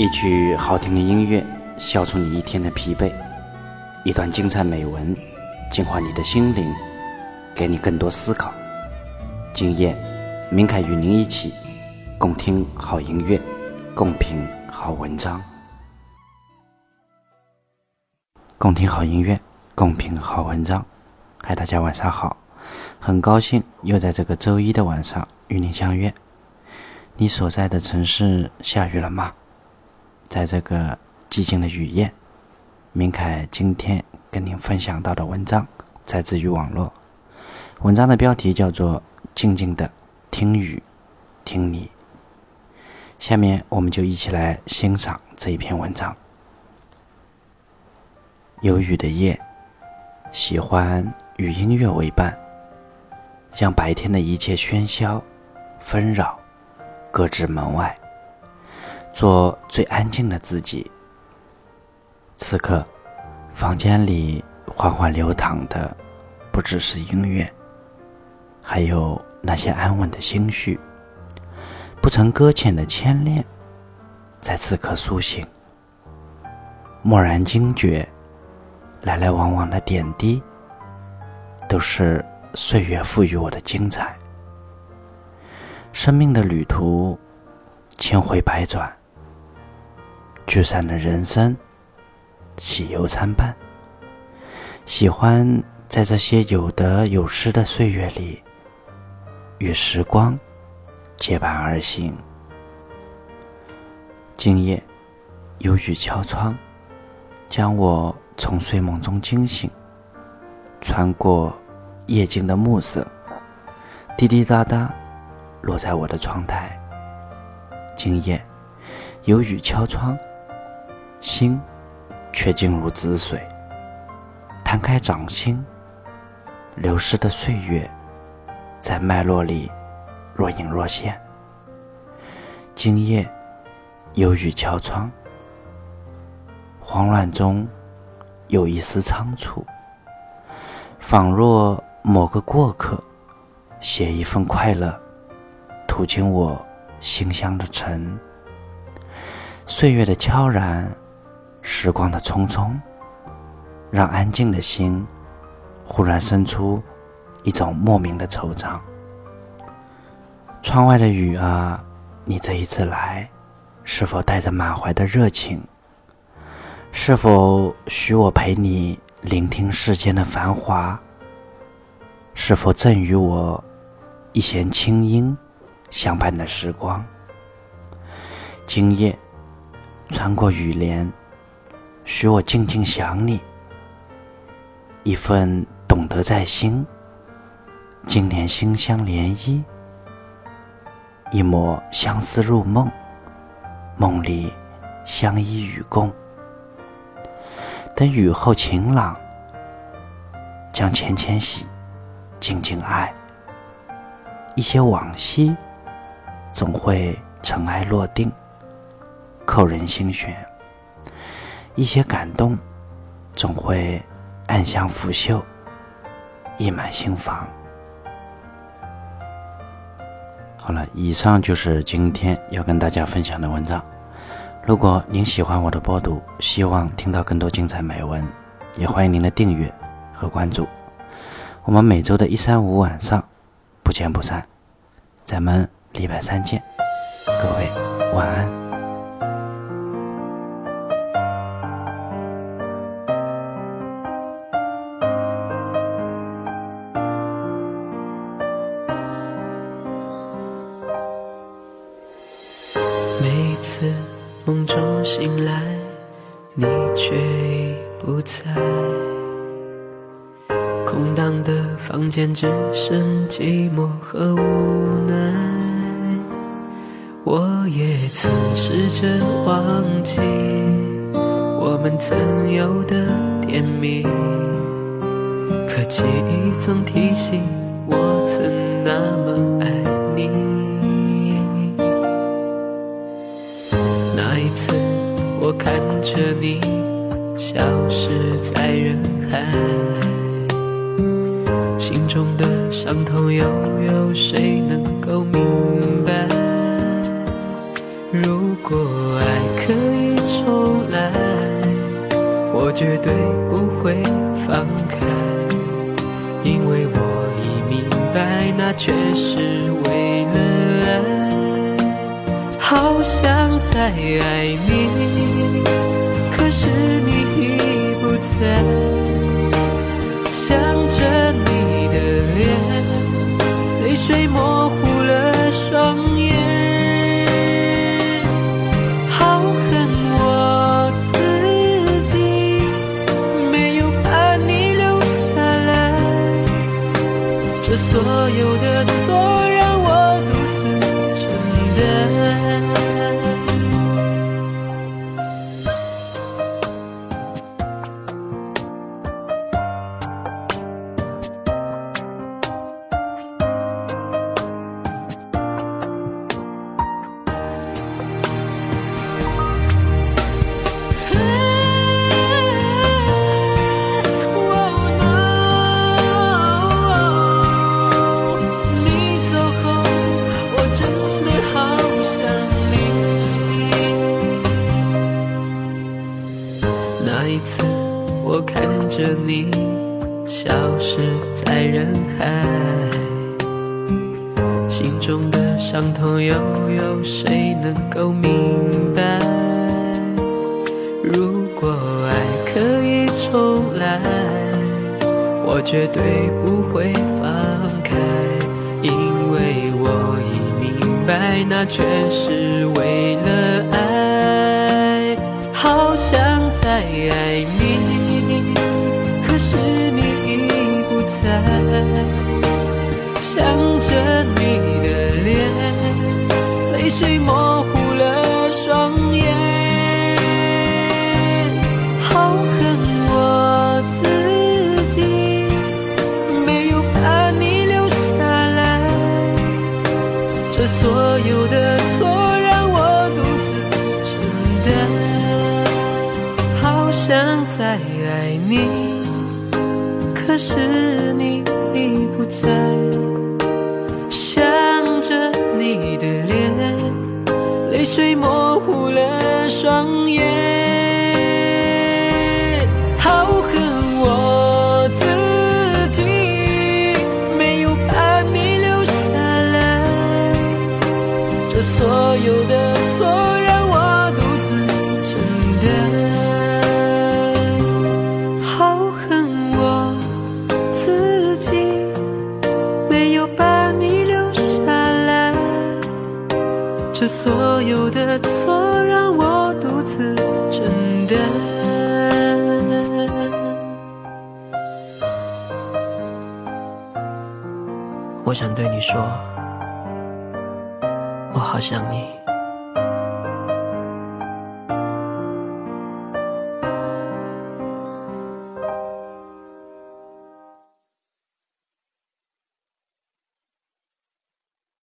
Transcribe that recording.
一曲好听的音乐，消除你一天的疲惫；一段精彩美文，净化你的心灵，给你更多思考。今夜，明凯与您一起共听好音乐，共品好文章。共听好音乐，共品好文章。嗨，大家晚上好，很高兴又在这个周一的晚上与您相约。你所在的城市下雨了吗？在这个寂静的雨夜，明凯今天跟您分享到的文章来自于网络。文章的标题叫做《静静的听雨，听你》。下面我们就一起来欣赏这一篇文章。有雨的夜，喜欢与音乐为伴，将白天的一切喧嚣、纷扰。搁置门外，做最安静的自己。此刻，房间里缓缓流淌的，不只是音乐，还有那些安稳的心绪，不曾搁浅的牵恋，在此刻苏醒。蓦然惊觉，来来往往的点滴，都是岁月赋予我的精彩。生命的旅途，千回百转，聚散的人生，喜忧参半。喜欢在这些有得有失的岁月里，与时光结伴而行。今夜有雨敲窗，将我从睡梦中惊醒。穿过夜静的暮色，滴滴答答。落在我的窗台。今夜有雨敲窗，心却静如止水。摊开掌心，流失的岁月在脉络里若隐若现。今夜有雨敲窗，慌乱中有一丝仓促，仿若某个过客写一份快乐。吐进我心乡的尘，岁月的悄然，时光的匆匆，让安静的心忽然生出一种莫名的惆怅。窗外的雨啊，你这一次来，是否带着满怀的热情？是否许我陪你聆听世间的繁华？是否赠予我一弦清音？相伴的时光，今夜穿过雨帘，许我静静想你。一份懂得在心，今年心香涟漪，一抹相思入梦，梦里相依与共。等雨后晴朗，将浅浅喜，静静爱，一些往昔。总会尘埃落定，扣人心弦；一些感动，总会暗香拂袖，溢满心房。好了，以上就是今天要跟大家分享的文章。如果您喜欢我的播读，希望听到更多精彩美文，也欢迎您的订阅和关注。我们每周的一三五晚上不见不散，咱们。礼拜三见，各位晚安。每次梦中醒来，你却已不在，空荡的房间只剩寂寞和无奈。我也曾试着忘记我们曾有的甜蜜，可记忆总提醒我曾那么那一次，我看着你消失在人海，心中的伤痛又有谁能够明白？如果爱可以重来，我。绝对不会放开，因为我已明白，那却是为了爱。好想再爱你，可是你已不在，想着你的脸，泪水模我看着你消失在人海，心中的伤痛又有谁能够明白？如果爱可以重来，我绝对不会放开，因为我已明白，那全是为了爱。好想再爱你，想着你这所有的错让我独自承担。我想对你说，我好想你。